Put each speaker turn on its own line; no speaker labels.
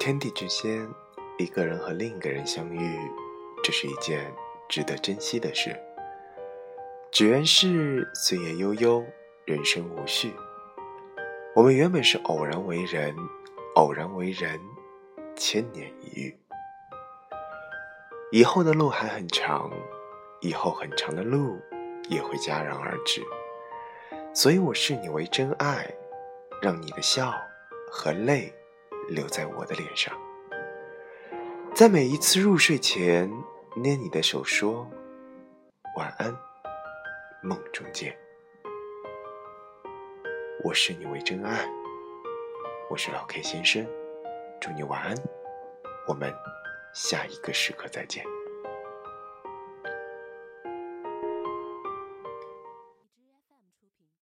天地之间，一个人和另一个人相遇，这是一件值得珍惜的事。只愿是岁月悠悠，人生无序。我们原本是偶然为人，偶然为人，千年一遇。以后的路还很长，以后很长的路也会戛然而止。所以我视你为真爱，让你的笑和泪。留在我的脸上，在每一次入睡前捏你的手，说晚安，梦中见。我视你为真爱，我是老 K 先生，祝你晚安，我们下一个时刻再见。